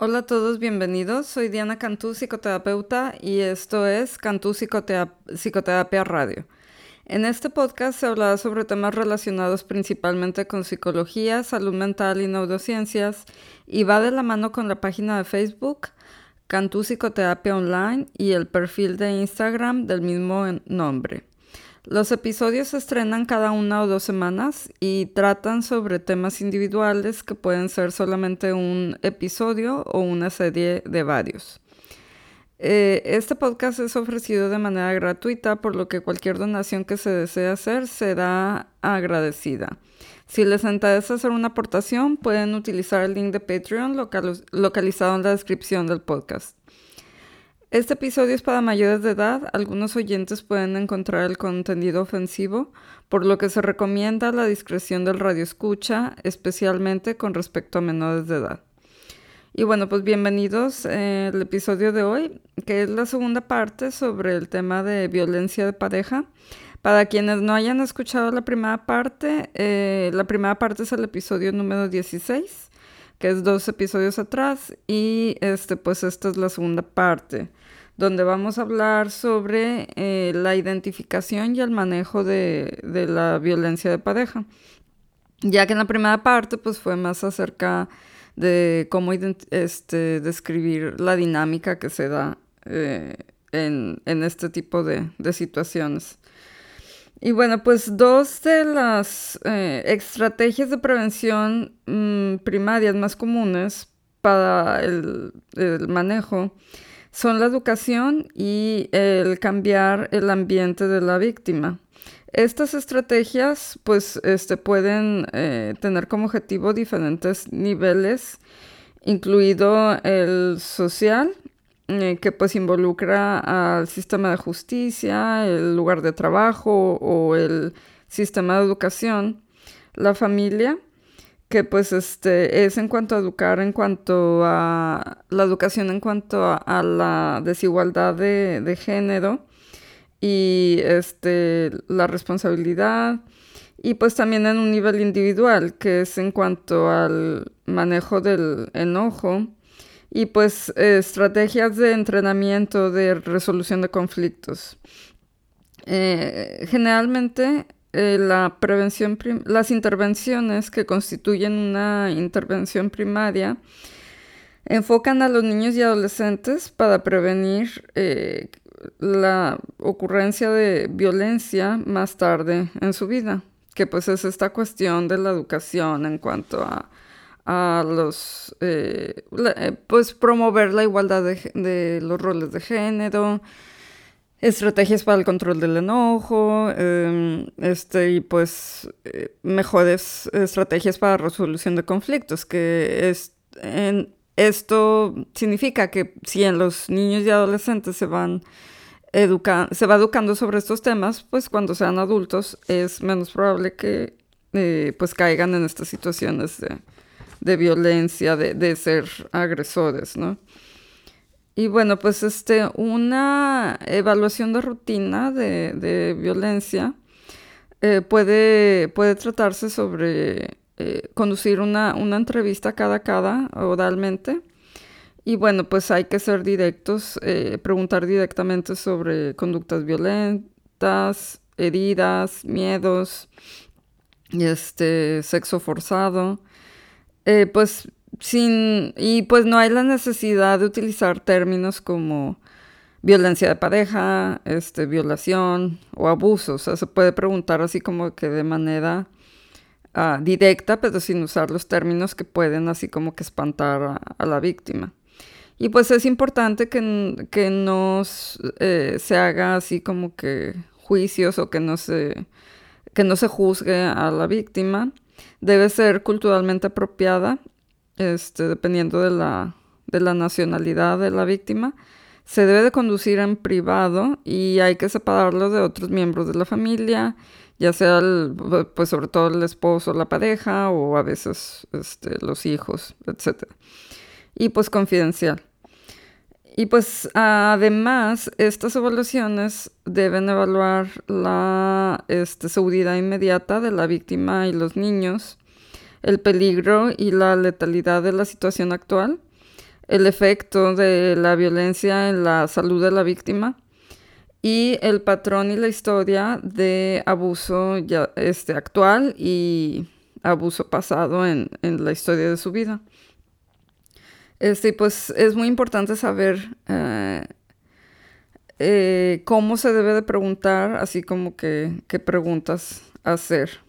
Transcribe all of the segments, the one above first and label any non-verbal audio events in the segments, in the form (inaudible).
Hola a todos, bienvenidos. Soy Diana Cantú, psicoterapeuta, y esto es Cantú Psicoterapia Radio. En este podcast se hablará sobre temas relacionados principalmente con psicología, salud mental y neurociencias, y va de la mano con la página de Facebook Cantú Psicoterapia Online y el perfil de Instagram del mismo nombre. Los episodios se estrenan cada una o dos semanas y tratan sobre temas individuales que pueden ser solamente un episodio o una serie de varios. Eh, este podcast es ofrecido de manera gratuita, por lo que cualquier donación que se desee hacer será agradecida. Si les interesa hacer una aportación, pueden utilizar el link de Patreon localizado en la descripción del podcast. Este episodio es para mayores de edad. Algunos oyentes pueden encontrar el contenido ofensivo, por lo que se recomienda la discreción del radio escucha, especialmente con respecto a menores de edad. Y bueno, pues bienvenidos eh, al episodio de hoy, que es la segunda parte sobre el tema de violencia de pareja. Para quienes no hayan escuchado la primera parte, eh, la primera parte es el episodio número 16 que es dos episodios atrás, y este, pues esta es la segunda parte, donde vamos a hablar sobre eh, la identificación y el manejo de, la violencia de pareja. Ya que en la primera parte, pues fue más acerca de cómo este, describir la dinámica que se da eh, en, este tipo de, de situaciones. Y bueno, pues dos de las eh, estrategias de prevención mm, primarias más comunes para el, manejo son la educación y el cambiar el ambiente de la víctima. Estas estrategias pues este, pueden eh, tener como objetivo diferentes niveles, incluido el social, eh, que pues involucra al sistema de justicia, el lugar de trabajo o el sistema de educación, la familia, que pues este es en cuanto a educar, en cuanto a la educación, en cuanto a, la desigualdad de, de, género y este la responsabilidad y pues también en un nivel individual, que es en cuanto al manejo del enojo y pues estrategias de entrenamiento de resolución de conflictos. Eh, generalmente eh, la prevención las intervenciones que constituyen una intervención primaria enfocan a los niños y adolescentes para prevenir eh, la ocurrencia de violencia más tarde en su vida, que pues es esta cuestión de la educación en cuanto a a los, eh, eh, pues promover la igualdad de, los roles de género, estrategias para el control del enojo, em, este, y pues eh, mejores estrategias para resolución de conflictos, que es, en, esto significa que si en los niños y adolescentes se van educando, se va educando sobre estos temas, pues cuando sean adultos es menos probable que pues caigan en estas situaciones de, de violencia, de, ser agresores, ¿no? Y bueno, pues este, una evaluación de rutina de, violencia eh, puede, puede tratarse sobre eh, conducir una, entrevista cada cada oralmente. Y bueno, pues hay que ser directos, eh, preguntar directamente sobre conductas violentas, heridas, miedos, este, sexo forzado. Pues sin, y pues no hay la necesidad de utilizar términos como violencia de pareja, este, violación o abuso. O sea, se puede preguntar así como que de manera ah, directa, pero sin usar los términos que pueden así como que espantar a, la víctima. Y pues es importante que, que no eh, se haga así como que juicios o que no se, que no se juzgue a la víctima debe ser culturalmente apropiada, este, dependiendo de la, de la nacionalidad de la víctima. Se debe de conducir en privado y hay que separarlo de otros miembros de la familia, ya sea pues sobre todo el esposo, la pareja o a veces este, los hijos, etc. Y pues confidencial. Y pues además estas evaluaciones deben evaluar la este, seguridad inmediata de la víctima y los niños, el peligro y la letalidad de la situación actual, el efecto de la violencia en la salud de la víctima y el patrón y la historia de abuso ya, este, actual y abuso pasado en, la historia de su vida. Este, pues es muy importante saber eh, eh, cómo se debe de preguntar, así como qué preguntas hacer.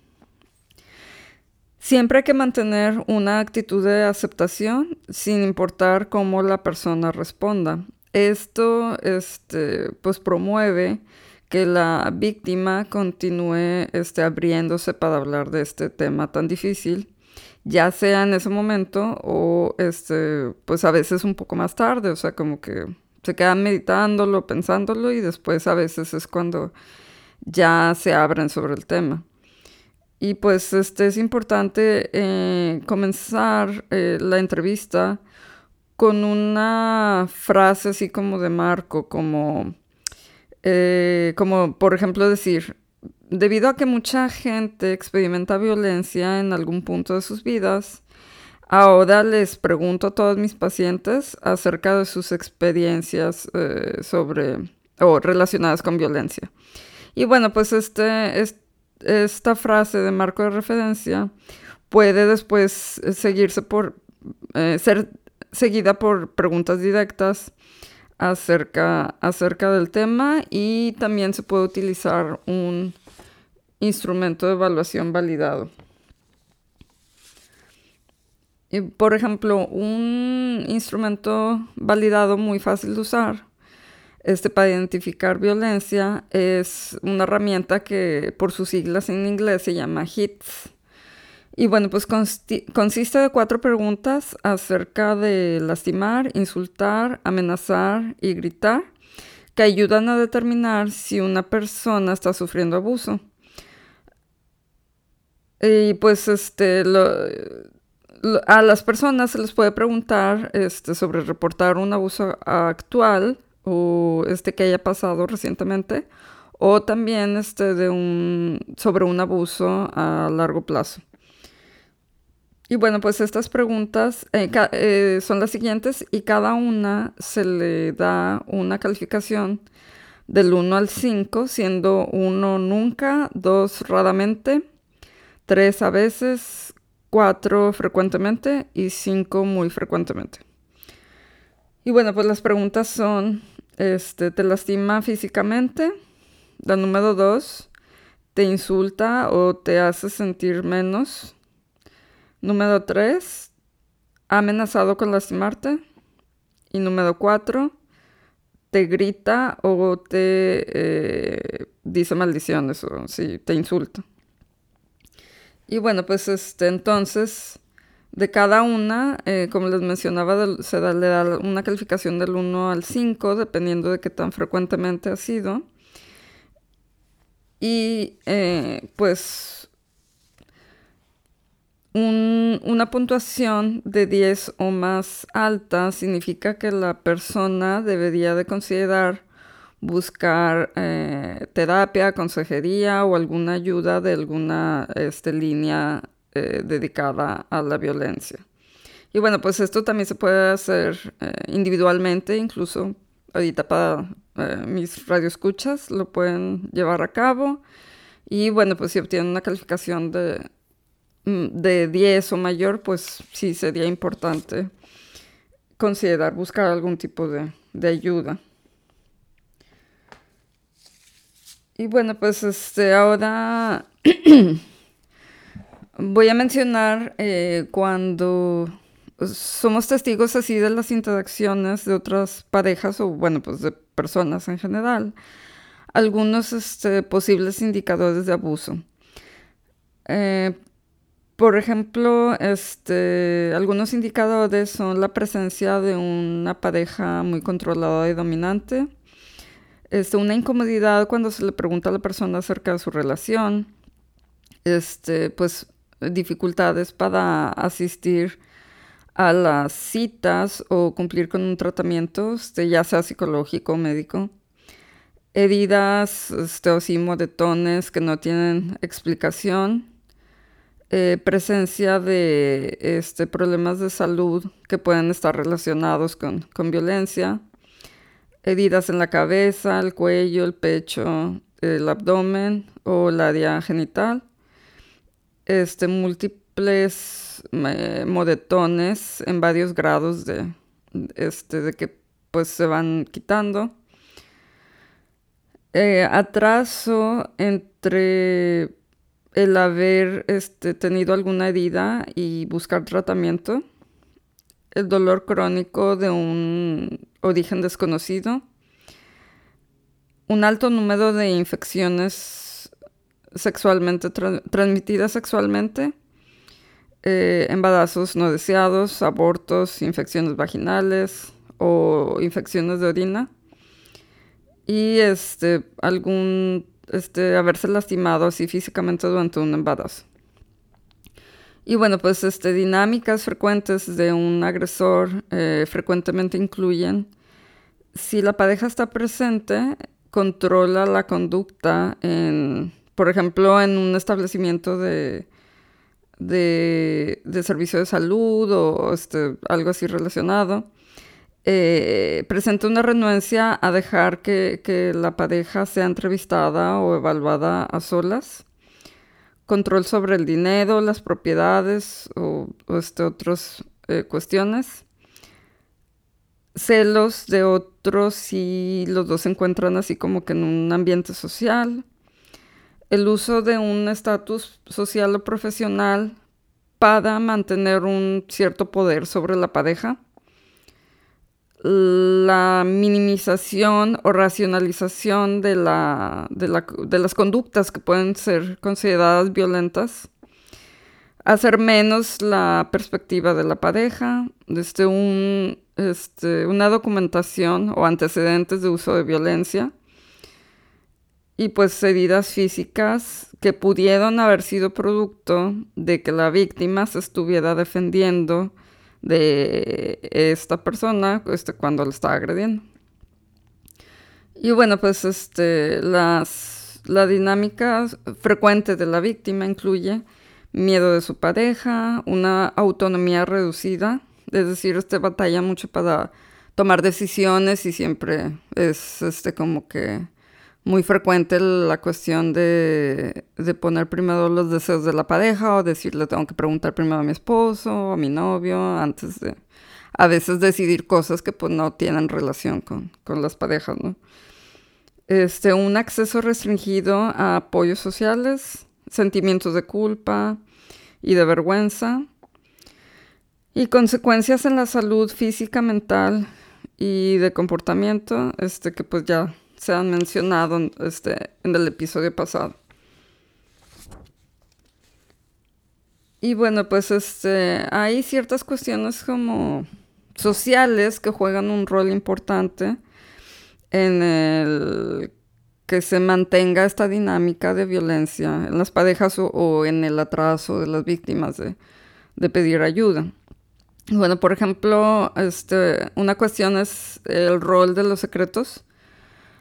Siempre hay que mantener una actitud de aceptación sin importar cómo la persona responda. Esto este, pues promueve que la víctima continúe este, abriéndose para hablar de este tema tan difícil, ya sea en ese momento o este, pues a veces un poco más tarde, o sea, como que se quedan meditándolo, pensándolo y después a veces es cuando ya se abren sobre el tema. Y pues este es importante eh, comenzar eh, la entrevista con una frase así como de marco, como, eh, como por ejemplo decir, debido a que mucha gente experimenta violencia en algún punto de sus vidas, ahora les pregunto a todos mis pacientes acerca de sus experiencias sobre o relacionadas con violencia. Y bueno, pues este, este esta frase de marco de referencia puede después eh, seguirse por eh, ser seguida por preguntas directas acerca, acerca del tema y también se puede utilizar un instrumento de evaluación validado. Y, por ejemplo, un instrumento validado muy fácil de usar este, para identificar violencia es una herramienta que por sus siglas en inglés se llama HITS. Y bueno, pues consiste de cuatro preguntas acerca de lastimar, insultar, amenazar y gritar, que ayudan a determinar si una persona está sufriendo abuso. Y pues este, a las personas se les puede preguntar este, sobre reportar un abuso actual o este que haya pasado recientemente o también este de un sobre un abuso a largo plazo. Y bueno, pues estas preguntas eh, eh, son las siguientes y cada una se le da una calificación del 1 al 5, siendo 1 nunca, 2 raramente, 3 a veces, 4 frecuentemente y 5 muy frecuentemente. Y bueno, pues las preguntas son, este, ¿te lastima físicamente? La número dos, ¿te insulta o te hace sentir menos? Número tres, ¿ha amenazado con lastimarte? Y número cuatro, ¿te grita o te eh, dice maldiciones o si te insulta? Y bueno, pues este, entonces de cada una, eh, como les mencionaba, se le da una calificación del 1 al 5, dependiendo de qué tan frecuentemente ha sido. Y eh, pues una puntuación de 10 o más alta significa que la persona debería de considerar buscar eh, terapia, consejería o alguna ayuda de alguna este, línea eh, dedicada a la violencia. Y bueno, pues esto también se puede hacer eh, individualmente, incluso ahorita para eh, mis radioescuchas lo pueden llevar a cabo. Y bueno, pues si obtienen una calificación de, mm, de 10 o mayor, pues sí sería importante considerar buscar algún tipo de, de ayuda. Y bueno, pues este, ahora (clears throat) Voy a mencionar eh, cuando somos testigos así de las interacciones de otras parejas o bueno, pues de personas en general, algunos este, posibles indicadores de abuso. Eh, por ejemplo, este, algunos indicadores son la presencia de una pareja muy controlada y dominante, este, una incomodidad cuando se le pregunta a la persona acerca de su relación, este, pues dificultades para asistir a las citas o cumplir con un tratamiento, este, ya sea psicológico o médico. Heridas este, o moretones que no tienen explicación. eh, presencia de este, problemas de salud que pueden estar relacionados con, violencia, heridas en la cabeza, el cuello, el pecho, el abdomen o el área genital, este, múltiples eh, modetones en varios grados de, este, de que pues se van quitando. Eh, atraso entre el haber este, tenido alguna herida y buscar tratamiento, el dolor crónico de un origen desconocido, un alto número de infecciones sexualmente transmitidas sexualmente, eh, embarazos no deseados, abortos, infecciones vaginales o infecciones de orina y este algún este, haberse lastimado así físicamente durante un embarazo. Y bueno, pues este, dinámicas frecuentes de un agresor eh, frecuentemente incluyen, si la pareja está presente, controla la conducta en, por ejemplo, en un establecimiento de, de, servicio de salud o este, algo así relacionado. Eh, presenta una renuencia a dejar que, la pareja sea entrevistada o evaluada a solas, control sobre el dinero, las propiedades o, este, otras eh, cuestiones, celos de otros si los dos se encuentran así como que en un ambiente social, el uso de un estatus social o profesional para mantener un cierto poder sobre la pareja. La minimización o racionalización de, la, de, las conductas que pueden ser consideradas violentas, hacer menos la perspectiva de la pareja, desde este, una documentación o antecedentes de uso de violencia y pues heridas físicas que pudieron haber sido producto de que la víctima se estuviera defendiendo de esta persona este, cuando le estaba agrediendo. Y bueno, pues este, las, la dinámica frecuente de la víctima incluye miedo de su pareja, una autonomía reducida, es decir, este batalla mucho para tomar decisiones y siempre es este como que muy frecuente la cuestión de, poner primero los deseos de la pareja o decirle tengo que preguntar primero a mi esposo o a mi novio antes de a veces decidir cosas que pues no tienen relación con, las parejas, ¿no? Este, un acceso restringido a apoyos sociales, sentimientos de culpa y de vergüenza y consecuencias en la salud física, mental y de comportamiento, este, que pues ya se han mencionado este, en el episodio pasado. Y bueno, pues este, hay ciertas cuestiones como sociales que juegan un rol importante en el que se mantenga esta dinámica de violencia en las parejas o, en el atraso de las víctimas de, de, pedir ayuda. Bueno, por ejemplo, este, una cuestión es el rol de los secretos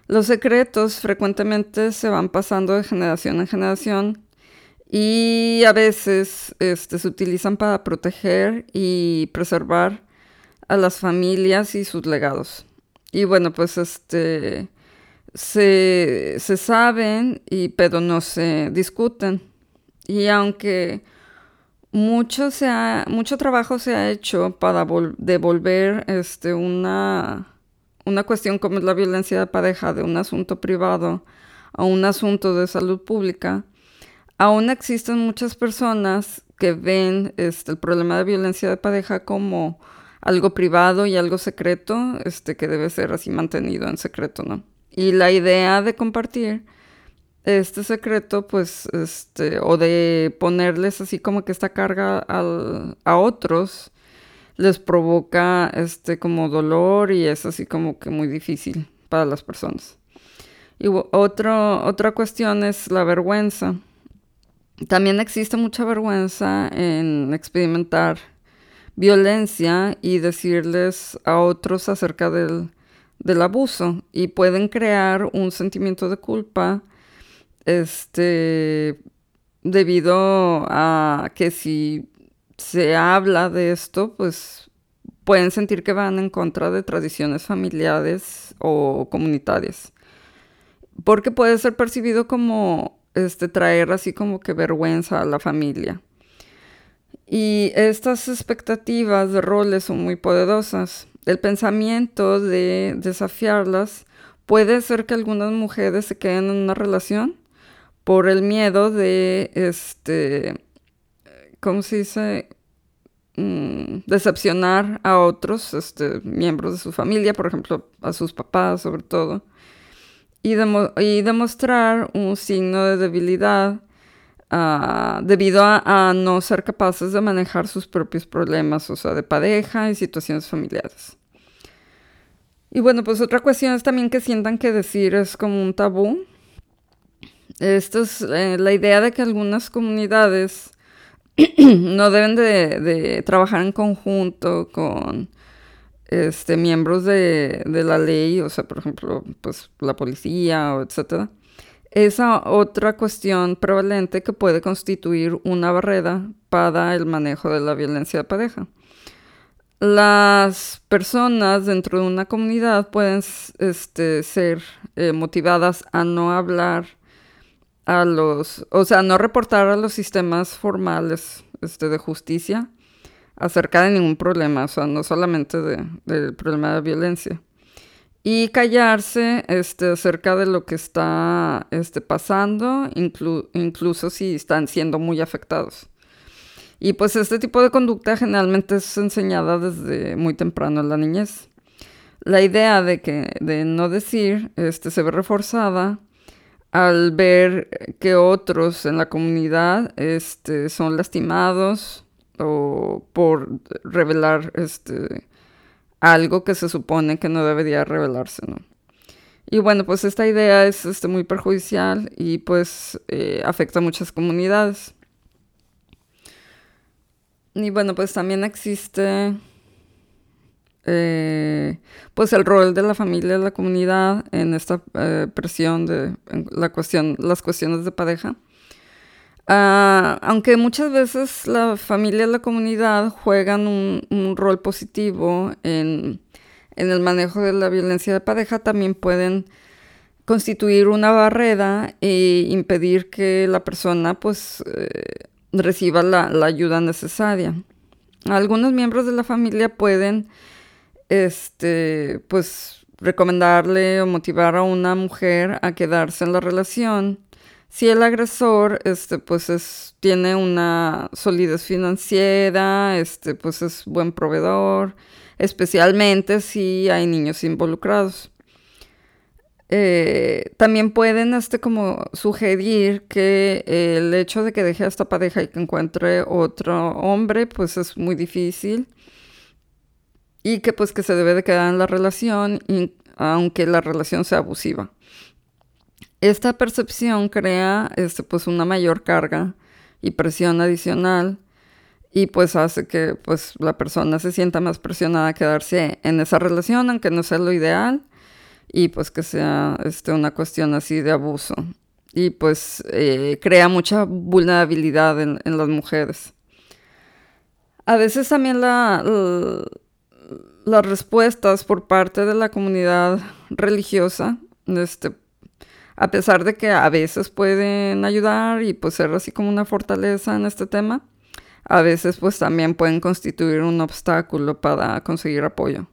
los secretos frecuentemente se van pasando de generación en generación y a veces este, se utilizan para proteger y preservar a las familias y sus legados. Y bueno, pues este se, saben, y, pero no se discuten. Y aunque mucho, se mucho trabajo se ha hecho para devolver este, una una cuestión como es la violencia de pareja de un asunto privado a un asunto de salud pública, aún existen muchas personas que ven este, el problema de violencia de pareja como algo privado y algo secreto, este, que debe ser así mantenido en secreto, ¿no? Y la idea de compartir este secreto, pues, este, o de ponerles así como que esta carga a otros, les provoca este como dolor y es así como que muy difícil para las personas. Y otro, otra cuestión es la vergüenza. También existe mucha vergüenza en experimentar violencia y decirles a otros acerca del, del abuso y pueden crear un sentimiento de culpa este debido a que si se habla de esto, pues pueden sentir que van en contra de tradiciones familiares o comunitarias. Porque puede ser percibido como este, traer así como que vergüenza a la familia. Y estas expectativas de roles son muy poderosas. El pensamiento de desafiarlas puede ser que algunas mujeres se queden en una relación por el miedo de, este, ¿cómo se dice? Mm, decepcionar a otros este, miembros de su familia, por ejemplo, a sus papás sobre todo, y, demostrar un signo de debilidad ah, debido a, no ser capaces de manejar sus propios problemas, o sea, de pareja y situaciones familiares. Y bueno, pues otra cuestión es también que sientan que decir es como un tabú. Esto es eh, la idea de que algunas comunidades (clears throat) no deben de, trabajar en conjunto con este, miembros de, la ley, o sea, por ejemplo, pues la policía etcétera. Esa otra cuestión prevalente que puede constituir una barrera para el manejo de la violencia de pareja. Las personas dentro de una comunidad pueden este, ser eh, motivadas a no hablar a los, o sea, no reportar a los sistemas formales este, de justicia acerca de ningún problema, o sea, no solamente del problema de violencia. Y callarse este, acerca de lo que está este, pasando, incluso si están siendo muy afectados. Y pues este tipo de conducta generalmente es enseñada desde muy temprano en la niñez. La idea de que de no decir este, se ve reforzada al ver que otros en la comunidad este, son lastimados o por revelar este, algo que se supone que no debería revelarse, ¿no? Y bueno, pues esta idea es este, muy perjudicial y pues eh, afecta a muchas comunidades. Y bueno, pues también existe eh, pues el rol de la familia y la comunidad en esta eh, presión de la cuestión, las cuestiones de pareja. Ah, aunque muchas veces la familia y la comunidad juegan un, rol positivo en, el manejo de la violencia de pareja, también pueden constituir una barrera e impedir que la persona pues eh, reciba la, ayuda necesaria. Algunos miembros de la familia pueden, este, pues, recomendarle o motivar a una mujer a quedarse en la relación si el agresor, este, pues, es, tiene una solidez financiera, este, pues, es buen proveedor, especialmente si hay niños involucrados. Eh, también pueden este, como sugerir que el hecho de que deje a esta pareja y que encuentre otro hombre, pues es muy difícil. Y que pues que se debe de quedar en la relación, aunque la relación sea abusiva. Esta percepción crea este, pues una mayor carga y presión adicional y pues hace que pues la persona se sienta más presionada a quedarse en esa relación, aunque no sea lo ideal y pues que sea este, una cuestión así de abuso. Y pues eh, crea mucha vulnerabilidad en, las mujeres. A veces también la, las respuestas por parte de la comunidad religiosa, este, a pesar de que a veces pueden ayudar y pues ser así como una fortaleza en este tema, a veces pues también pueden constituir un obstáculo para conseguir apoyo.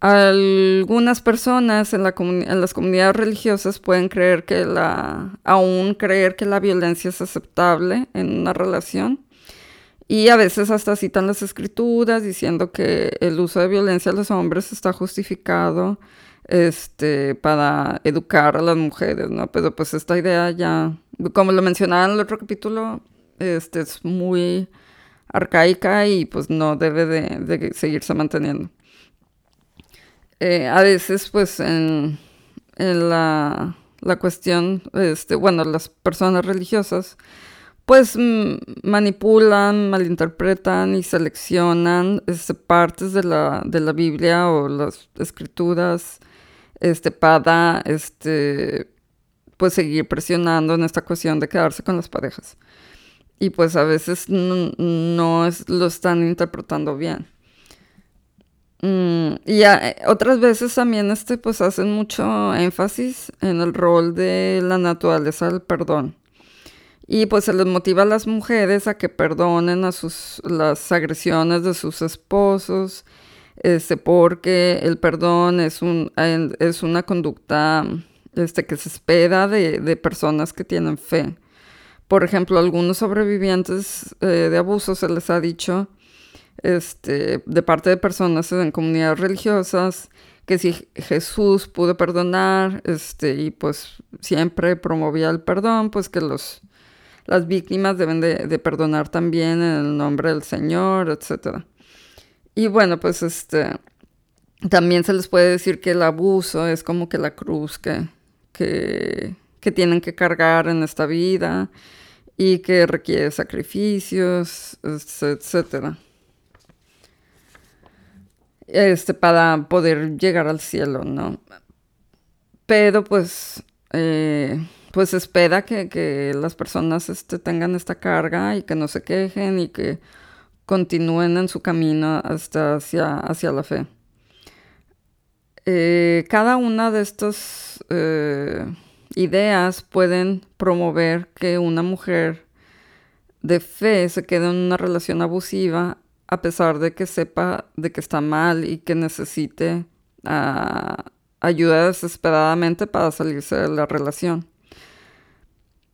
Algunas personas en, las comunidades religiosas pueden creer que la, aún creer que la violencia es aceptable en una relación y a veces hasta citan las escrituras diciendo que el uso de violencia a los hombres está justificado este, para educar a las mujeres, ¿no? Pero pues esta idea ya, como lo mencionaba en el otro capítulo, este, es muy arcaica y pues no debe de seguirse manteniendo. Eh, a veces pues en, la, cuestión, este, bueno, las personas religiosas pues manipulan, malinterpretan y seleccionan este, partes de la, de la Biblia o las escrituras este, para este, pues seguir presionando en esta cuestión de quedarse con las parejas. Y pues a veces no, lo están interpretando bien. Mm, y otras veces también este, pues hacen mucho énfasis en el rol de la naturaleza del perdón. Y pues se les motiva a las mujeres a que perdonen a sus, las agresiones de sus esposos, este, porque el perdón es, un, es una conducta este, que se espera de, personas que tienen fe. Por ejemplo, a algunos sobrevivientes eh, de abuso se les ha dicho este, de parte de personas en comunidades religiosas que si Jesús pudo perdonar este, y pues siempre promovía el perdón, pues que los las víctimas deben de, perdonar también en el nombre del Señor, etc. Y bueno, pues este, también se les puede decir que el abuso es como que la cruz que, que, tienen que cargar en esta vida y que requiere sacrificios, etc. Este, para poder llegar al cielo, ¿no? Pero pues eh, pues espera que, las personas este, tengan esta carga y que no se quejen y que continúen en su camino hasta hacia, hacia la fe. Eh, cada una de estas eh, ideas pueden promover que una mujer de fe se quede en una relación abusiva a pesar de que sepa de que está mal y que necesite ah, ayuda desesperadamente para salirse de la relación.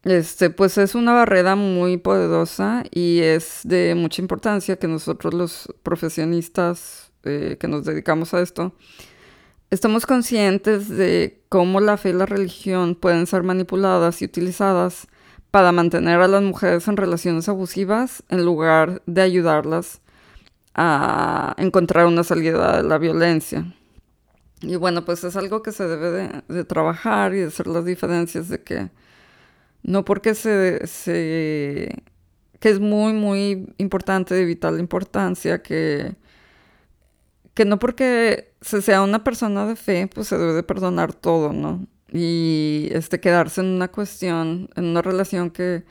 Este, pues es una barrera muy poderosa y es de mucha importancia que nosotros los profesionistas eh, que nos dedicamos a esto estemos conscientes de cómo la fe y la religión pueden ser manipuladas y utilizadas para mantener a las mujeres en relaciones abusivas en lugar de ayudarlas a encontrar una salida de la violencia. Y bueno, pues es algo que se debe de, de trabajar y de hacer las diferencias de que no porque se, que es muy, muy importante, de vital importancia, que, que no porque se sea una persona de fe, pues se debe de perdonar todo, ¿no? Y este, quedarse en una cuestión, en una relación que,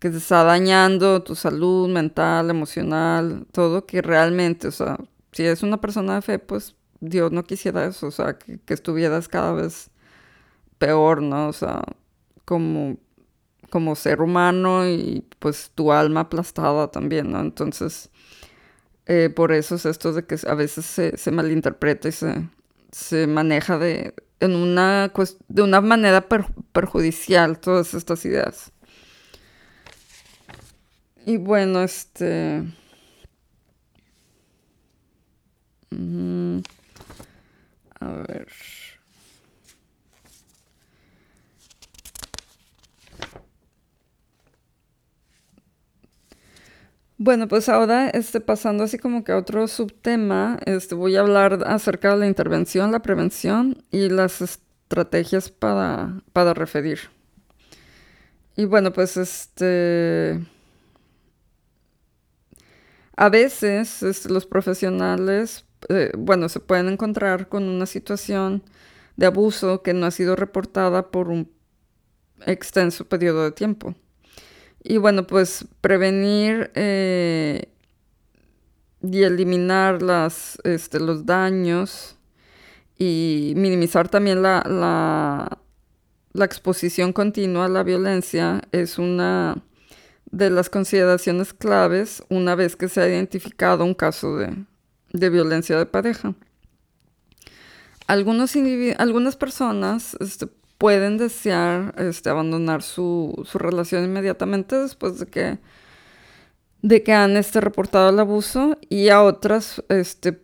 que te está dañando tu salud mental, emocional, todo, que realmente, o sea, si es una persona de fe, pues Dios no quisiera eso, o sea, que, que estuvieras cada vez peor, ¿no? O sea, como como ser humano y pues tu alma aplastada también, ¿no? Entonces, eh, por eso es esto de que a veces se, malinterpreta y se, maneja de, en una, de una manera perjudicial todas estas ideas. Y bueno, este... Mm, a ver. Bueno, pues ahora este, pasando así como que a otro subtema, este, voy a hablar acerca de la intervención, la prevención y las estrategias para, para referir. Y bueno, pues este... A veces este, los profesionales, eh, bueno, se pueden encontrar con una situación de abuso que no ha sido reportada por un extenso periodo de tiempo. Y bueno, pues prevenir eh, y eliminar las, este, los daños y minimizar también la, la, la exposición continua a la violencia es una de las consideraciones claves una vez que se ha identificado un caso de, de violencia de pareja. Algunos algunas personas este, pueden desear este, abandonar su, relación inmediatamente después de que, de que han este, reportado el abuso y a otras, este,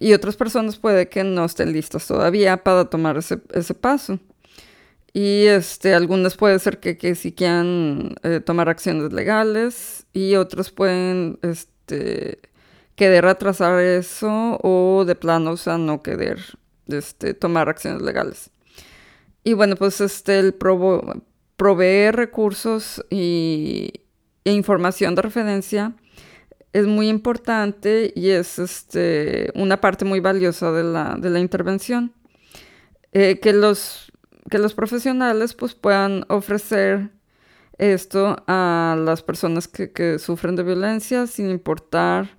y otras personas puede que no estén listas todavía para tomar ese, paso. Y este, algunas puede ser que, que sí quieran eh, tomar acciones legales y otros pueden este, querer atrasar eso o de plano, o sea, no querer este, tomar acciones legales. Y bueno, pues este, el proveer recursos y, e información de referencia es muy importante y es este, una parte muy valiosa de la, intervención. Eh, que los que los profesionales pues puedan ofrecer esto a las personas que, sufren de violencia sin importar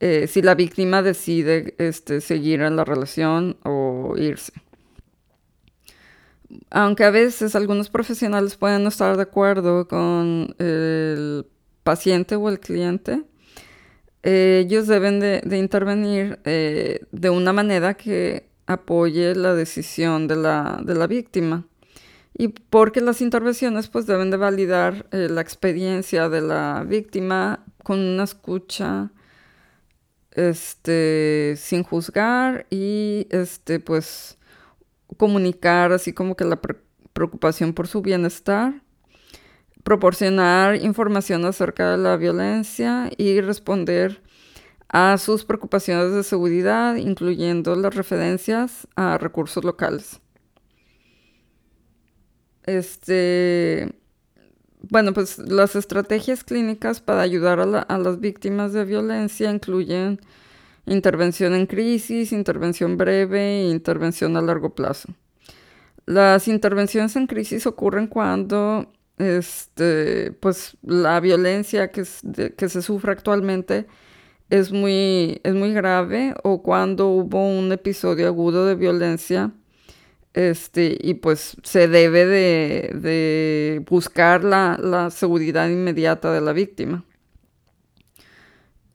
eh, si la víctima decide este, seguir en la relación o irse. Aunque a veces algunos profesionales pueden no estar de acuerdo con el paciente o el cliente, eh, ellos deben de, intervenir eh, de una manera que apoye la decisión de la, de la víctima. Y porque las intervenciones pues deben de validar eh, la experiencia de la víctima con una escucha este, sin juzgar y este, pues comunicar así como que la preocupación por su bienestar, proporcionar información acerca de la violencia y responder a sus preocupaciones de seguridad, incluyendo las referencias a recursos locales. Este, bueno, pues las estrategias clínicas para ayudar a, las víctimas de violencia incluyen intervención en crisis, intervención breve e intervención a largo plazo. Las intervenciones en crisis ocurren cuando este, pues, la violencia que, se sufre actualmente es muy, es muy grave o cuando hubo un episodio agudo de violencia este, y pues se debe de, buscar la, seguridad inmediata de la víctima.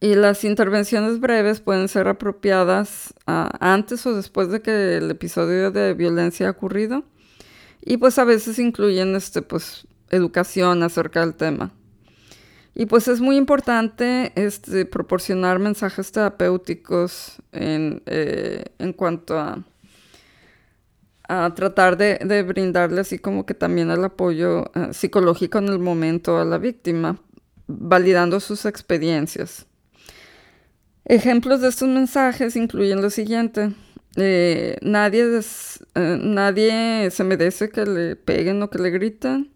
Y las intervenciones breves pueden ser apropiadas ah, antes o después de que el episodio de violencia ha ocurrido. Y pues a veces incluyen este, pues, educación acerca del tema. Y pues es muy importante este, proporcionar mensajes terapéuticos en, eh, cuanto a, a tratar de, brindarle así como que también el apoyo eh, psicológico en el momento a la víctima, validando sus experiencias. Ejemplos de estos mensajes incluyen lo siguiente. Eh, nadie, nadie se merece que le peguen o que le griten.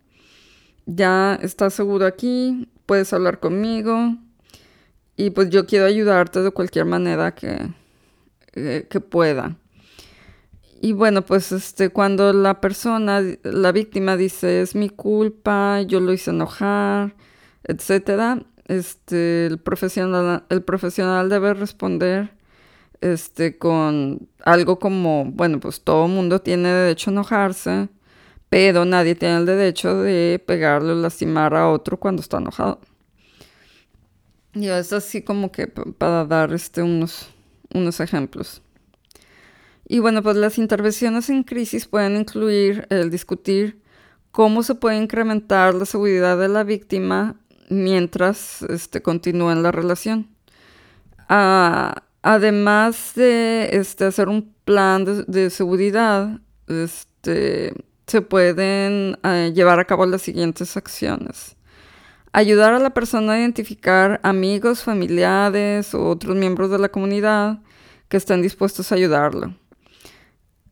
Ya está seguro aquí, puedes hablar conmigo y pues yo quiero ayudarte de cualquier manera que, eh, que pueda. Y bueno, pues este, cuando la persona, la víctima dice es mi culpa, yo lo hice enojar, etcétera, este, el profesional, el profesional debe responder este, con algo como, bueno, pues todo mundo tiene derecho a enojarse, pero nadie tiene el derecho de pegarle o lastimar a otro cuando está enojado. Y es así como que para dar este, unos, unos ejemplos. Y bueno, pues las intervenciones en crisis pueden incluir el discutir cómo se puede incrementar la seguridad de la víctima mientras este, continúa en la relación. Ah, además de este, hacer un plan de, de seguridad, este, se pueden eh, llevar a cabo las siguientes acciones. Ayudar a la persona a identificar amigos, familiares o otros miembros de la comunidad que estén dispuestos a ayudarlo.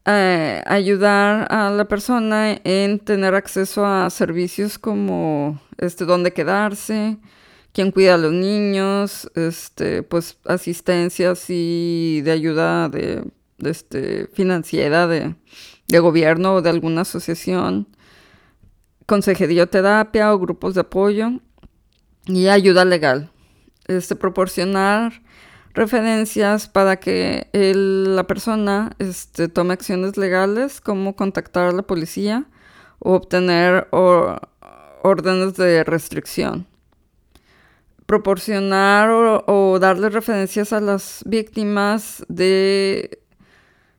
Eh, ayudar a la persona en tener acceso a servicios como este, dónde quedarse, quién cuida a los niños, este, pues asistencias y de ayuda de, este, financiera de, de gobierno o de alguna asociación, consejería terapia o grupos de apoyo y ayuda legal. Este, proporcionar referencias para que la persona este, tome acciones legales como contactar a la policía o obtener órdenes de restricción. Proporcionar o, darle referencias a las víctimas de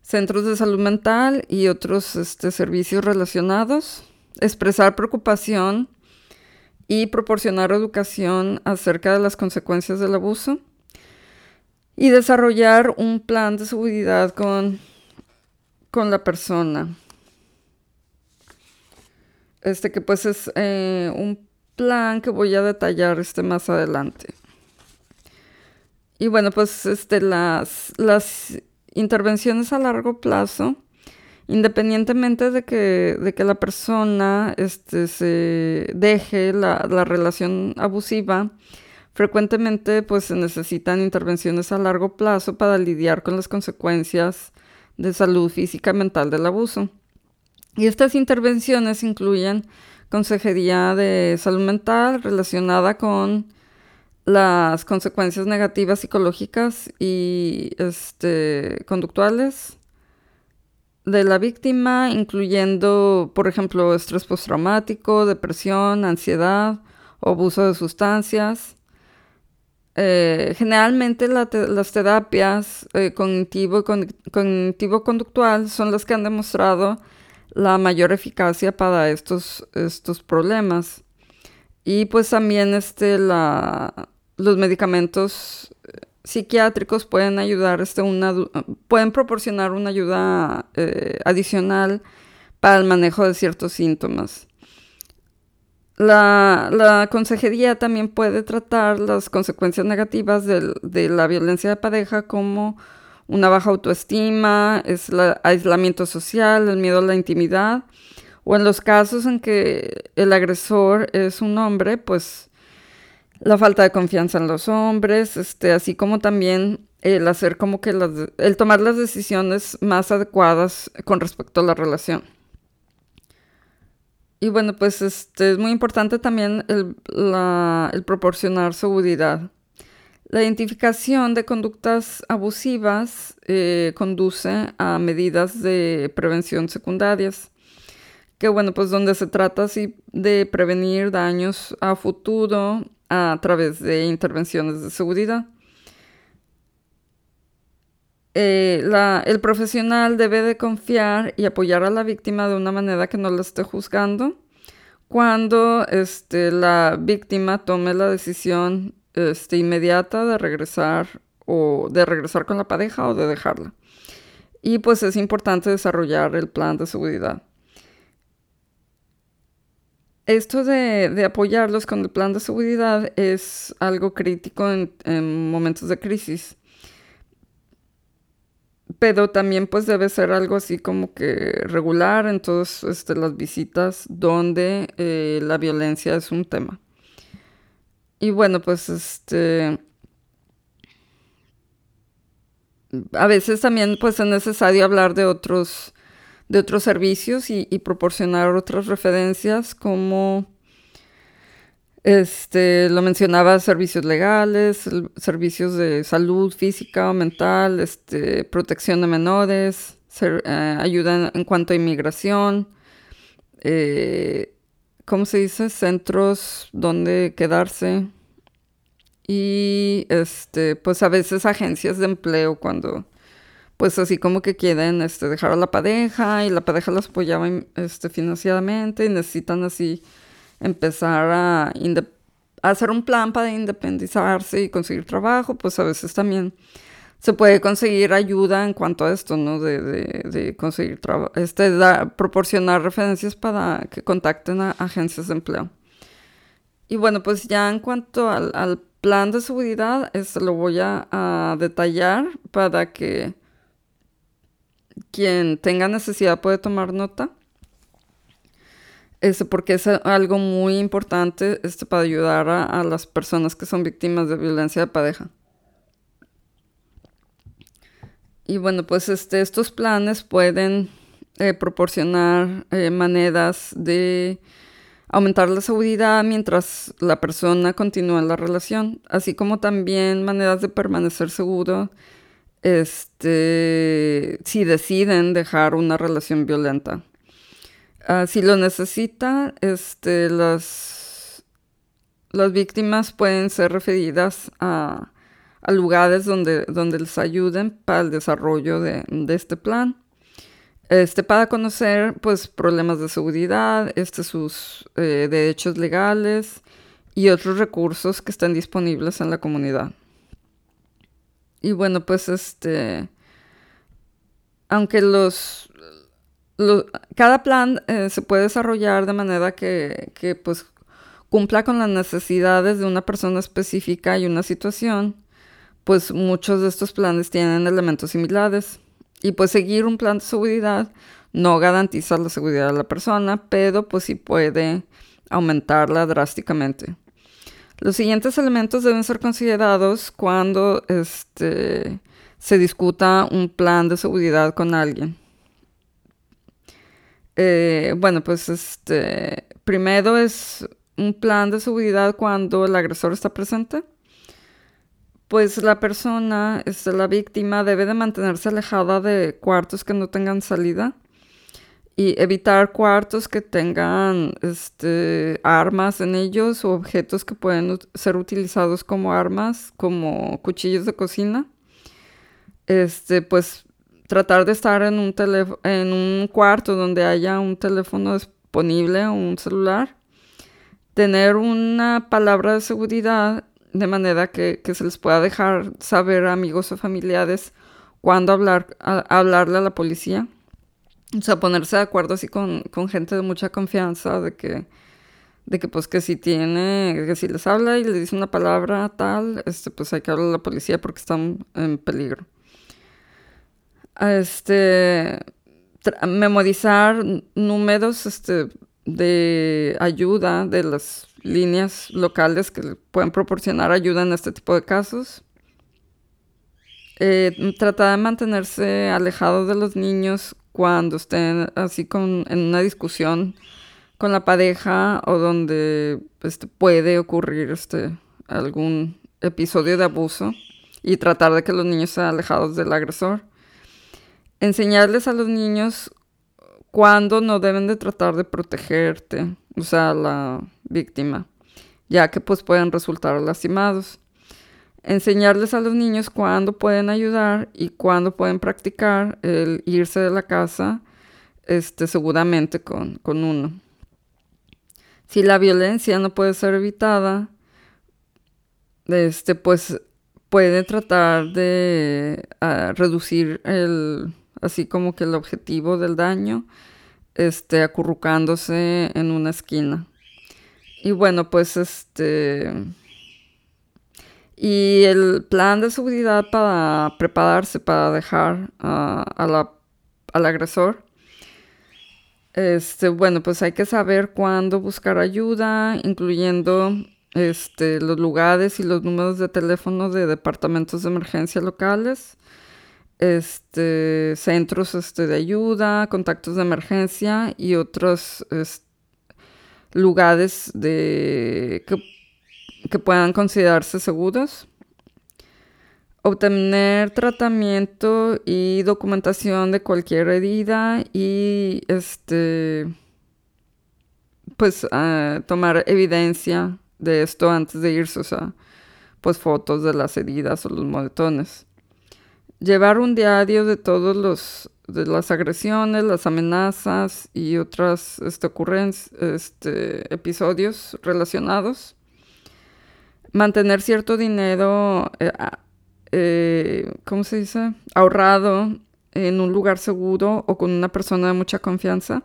centros de salud mental y otros este, servicios relacionados, expresar preocupación y proporcionar educación acerca de las consecuencias del abuso y desarrollar un plan de seguridad con, con la persona. Este que pues es eh, un plan que voy a detallar este más adelante. Y bueno, pues este, las, las intervenciones a largo plazo, independientemente de que, de que la persona este, se deje la, la, relación abusiva, frecuentemente pues se necesitan intervenciones a largo plazo para lidiar con las consecuencias de salud física y mental del abuso. Y estas intervenciones incluyen consejería de salud mental relacionada con las consecuencias negativas psicológicas y este, conductuales de la víctima, incluyendo, por ejemplo, estrés postraumático, depresión, ansiedad abuso de sustancias. Eh, generalmente las terapias eh, cognitivo-conductual son las que han demostrado la mayor eficacia para estos, estos problemas. Y pues también este, la, los medicamentos eh, psiquiátricos pueden ayudar, este, una, pueden proporcionar una ayuda eh, adicional para el manejo de ciertos síntomas. La, consejería también puede tratar las consecuencias negativas de la violencia de pareja como una baja autoestima, es el aislamiento social, el miedo a la intimidad, o en los casos en que el agresor es un hombre, pues la falta de confianza en los hombres, este, así como también el hacer como que las, el tomar las decisiones más adecuadas con respecto a la relación. Y bueno, pues este, es muy importante también el, el proporcionar seguridad. La identificación de conductas abusivas eh, conduce a medidas de prevención secundarias, que bueno, pues donde se trata así de prevenir daños a futuro a través de intervenciones de seguridad. Eh, el profesional debe de confiar y apoyar a la víctima de una manera que no la esté juzgando cuando este, la víctima tome la decisión este, inmediata de regresar o de regresar con la pareja o de dejarla. Y pues es importante desarrollar el plan de seguridad. Esto de, apoyarlos con el plan de seguridad es algo crítico en, momentos de crisis. Pero también pues debe ser algo así como que regular en todas este, las visitas donde eh, la violencia es un tema. Y bueno, pues este... A veces también pues es necesario hablar de otros, de otros servicios y, proporcionar otras referencias como este, lo mencionaba, servicios legales, servicios de salud física o mental, este, protección de menores, eh, ayuda en, cuanto a inmigración, eh, ¿cómo se dice? Centros donde quedarse. Y este, pues a veces agencias de empleo cuando, pues así como que quieren este, dejar a la pareja y la pareja los apoyaba este, financieramente y necesitan así empezar a, a hacer un plan para independizarse y conseguir trabajo, pues a veces también se puede conseguir ayuda en cuanto a esto, ¿no? De, de, conseguir trabajo, este, proporcionar referencias para que contacten a agencias de empleo. Y bueno, pues ya en cuanto al, plan de seguridad, este lo voy a, detallar para que quien tenga necesidad puede tomar nota. Este, porque es algo muy importante este, para ayudar a las personas que son víctimas de violencia de pareja. Y bueno, pues este, estos planes pueden eh, proporcionar eh, maneras de aumentar la seguridad mientras la persona continúa en la relación, así como también maneras de permanecer seguro este, si deciden dejar una relación violenta. Ah, si lo necesita, este, las, las víctimas pueden ser referidas a a lugares donde, donde les ayuden para el desarrollo de, este plan. Este, para conocer pues problemas de seguridad, este, sus eh, derechos legales y otros recursos que están disponibles en la comunidad. Y bueno, pues este, aunque los, cada plan eh, se puede desarrollar de manera que, pues cumpla con las necesidades de una persona específica y una situación, pues muchos de estos planes tienen elementos similares. Y pues seguir un plan de seguridad no garantiza la seguridad de la persona, pero pues sí puede aumentarla drásticamente. Los siguientes elementos deben ser considerados cuando este, se discuta un plan de seguridad con alguien. Eh, bueno, pues este, primero es un plan de seguridad cuando el agresor está presente. Pues la persona, este, la víctima, debe de mantenerse alejada de cuartos que no tengan salida y evitar cuartos que tengan este, armas en ellos o objetos que pueden ser utilizados como armas, como cuchillos de cocina. Este, pues tratar de estar en un, en un cuarto donde haya un teléfono disponible o un celular. Tener una palabra de seguridad de manera que, se les pueda dejar saber a amigos o familiares cuándo hablar, hablarle a la policía. O sea, ponerse de acuerdo así con, gente de mucha confianza de que, de que pues que si tiene, que si les habla y le dice una palabra tal, este, pues hay que hablar a la policía porque están en peligro. Este, memorizar números este, de ayuda de las líneas locales que pueden proporcionar ayuda en este tipo de casos. Eh, tratar de mantenerse alejado de los niños cuando estén así con, en una discusión con la pareja o donde este, puede ocurrir este, algún episodio de abuso y tratar de que los niños sean alejados del agresor. Enseñarles a los niños cuándo no deben de tratar de protegerte, o sea, la víctima, ya que pues pueden resultar lastimados enseñarles a los niños cuándo pueden ayudar y cuándo pueden practicar el irse de la casa este, seguramente con, uno. Si la violencia no puede ser evitada, este, pues puede tratar de ah, reducir el, así como que el objetivo del daño, este, acurrucándose en una esquina. Y bueno, pues este y el plan de seguridad para prepararse para dejar al agresor. Este, bueno, pues hay que saber cuándo buscar ayuda, incluyendo este, los lugares y los números de teléfono de departamentos de emergencia locales, este, centros este, de ayuda, contactos de emergencia y otros lugares que puedan considerarse seguros. Obtener tratamiento y documentación de cualquier herida y este pues ah, tomar evidencia de esto antes de irse, o sea, pues fotos de las heridas o los moretones. Llevar un diario de todos los de las agresiones, las amenazas y otras este, este, episodios relacionados mantener cierto dinero, eh, eh, ¿cómo se dice? Ahorrado en un lugar seguro o con una persona de mucha confianza.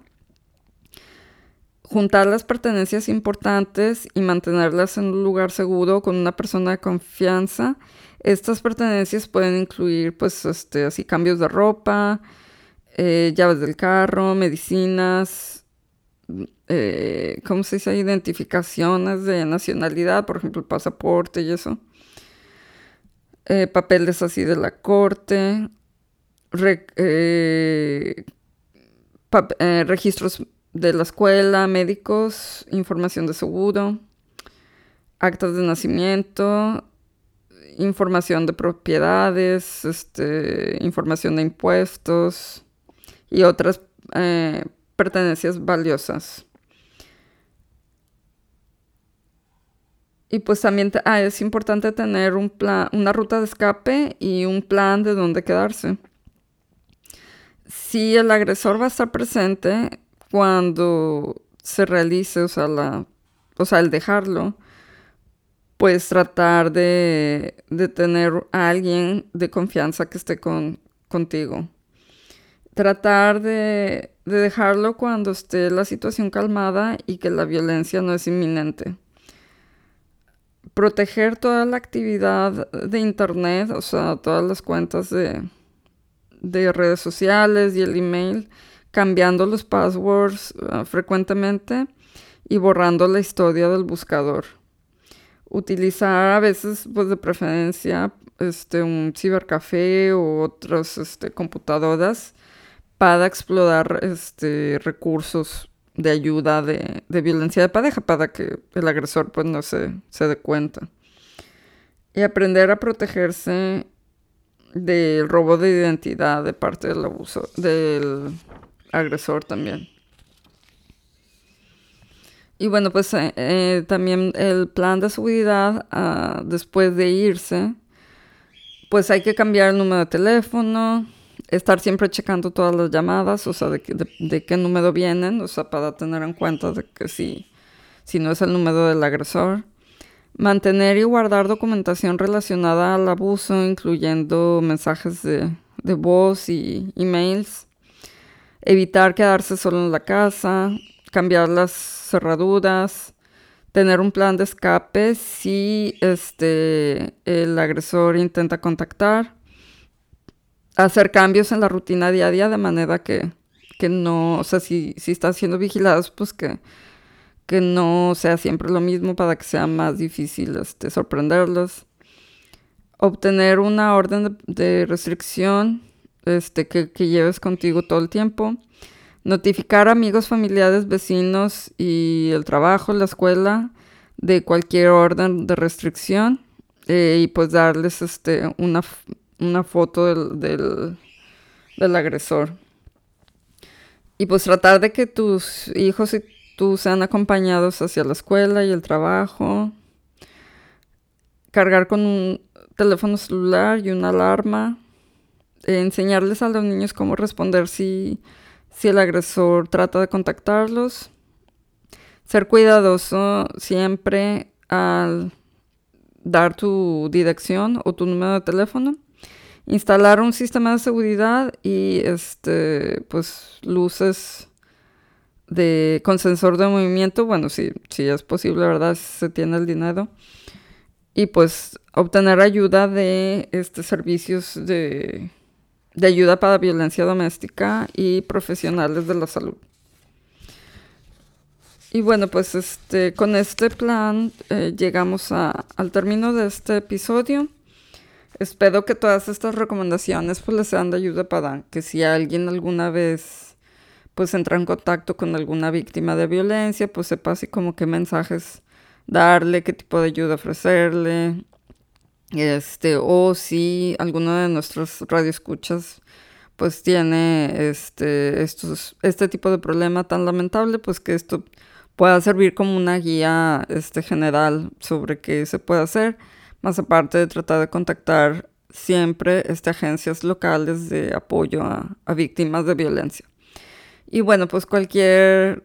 Juntar las pertenencias importantes y mantenerlas en un lugar seguro con una persona de confianza. Estas pertenencias pueden incluir, pues, este, así cambios de ropa, eh, llaves del carro, medicinas, eh, ¿cómo se dice? Identificaciones de nacionalidad, por ejemplo, el pasaporte y eso. Eh, papeles así de la corte. Eh, registros de la escuela, médicos, información de seguro, actas de nacimiento, información de propiedades, este, información de impuestos y otras pertenencias valiosas. Y pues también ah, es importante tener un plan, una ruta de escape y un plan de dónde quedarse. Si el agresor va a estar presente cuando se realice, o sea, la, o sea el dejarlo, pues tratar de, de tener a alguien de confianza que esté con, contigo. Tratar de, de dejarlo cuando esté la situación calmada y que la violencia no es inminente proteger toda la actividad de Internet, o sea, todas las cuentas de, de redes sociales y el email, cambiando los passwords ah, frecuentemente y borrando la historia del buscador. Utilizar a veces, pues de preferencia, este, un cibercafé o otras este, computadoras para explorar este, recursos de ayuda de, violencia de pareja para que el agresor pues no se, se dé cuenta. Y aprender a protegerse del robo de identidad de parte del abuso del agresor también. Y bueno, pues eh, eh, también el plan de seguridad ah, después de irse, pues hay que cambiar el número de teléfono, estar siempre checando todas las llamadas, o sea, de, de, qué número vienen, o sea, para tener en cuenta de que si, si no es el número del agresor. Mantener y guardar documentación relacionada al abuso, incluyendo mensajes de, de voz y emails. Evitar quedarse solo en la casa, cambiar las cerraduras, tener un plan de escape si este, el agresor intenta contactar, hacer cambios en la rutina diaria de manera que, no, o sea, si, si están siendo vigilados, pues que, que no sea siempre lo mismo para que sea más difícil este, sorprenderlos. Obtener una orden de, restricción este, que, que lleves contigo todo el tiempo Notificar a amigos, familiares, vecinos y el trabajo, la escuela de cualquier orden de restricción eh, y pues darles este, una, una foto del, del, del, agresor. Y pues tratar de que tus hijos y tú sean acompañados hacia la escuela y el trabajo. Cargar con un teléfono celular y una alarma. enseñarles a los niños cómo responder si si el agresor trata de contactarlos. Ser cuidadoso siempre al dar tu dirección o tu número de teléfono. Instalar un sistema de seguridad y este pues luces de con sensor de movimiento, bueno, si, es posible, ¿verdad? Si se tiene el dinero. Y pues obtener ayuda de este servicios de de ayuda para violencia doméstica y profesionales de la salud. Y bueno, pues este, con este plan eh, llegamos al término de este episodio. Espero que todas estas recomendaciones pues les sean de ayuda para que si alguien alguna vez pues entra en contacto con alguna víctima de violencia, pues sepa así como qué mensajes darle, qué tipo de ayuda ofrecerle, este, o si alguno de nuestros radioescuchas pues tiene este, estos, este tipo de problema tan lamentable, pues que esto pueda servir como una guía este, general sobre qué se puede hacer, más aparte de tratar de contactar siempre este, agencias locales de apoyo a, a víctimas de violencia. Y bueno, pues cualquier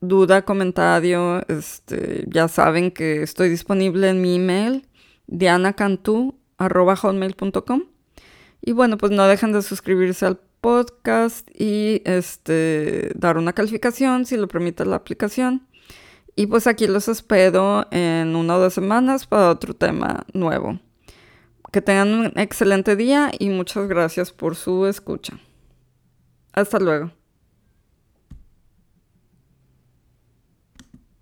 duda, comentario, este, ya saben que estoy disponible en mi email dianacantú.com. Y bueno, pues no dejen de suscribirse al podcast y este, dar una calificación si lo permite la aplicación. Y pues aquí los espero en una o dos semanas para otro tema nuevo. Que tengan un excelente día y muchas gracias por su escucha. Hasta luego.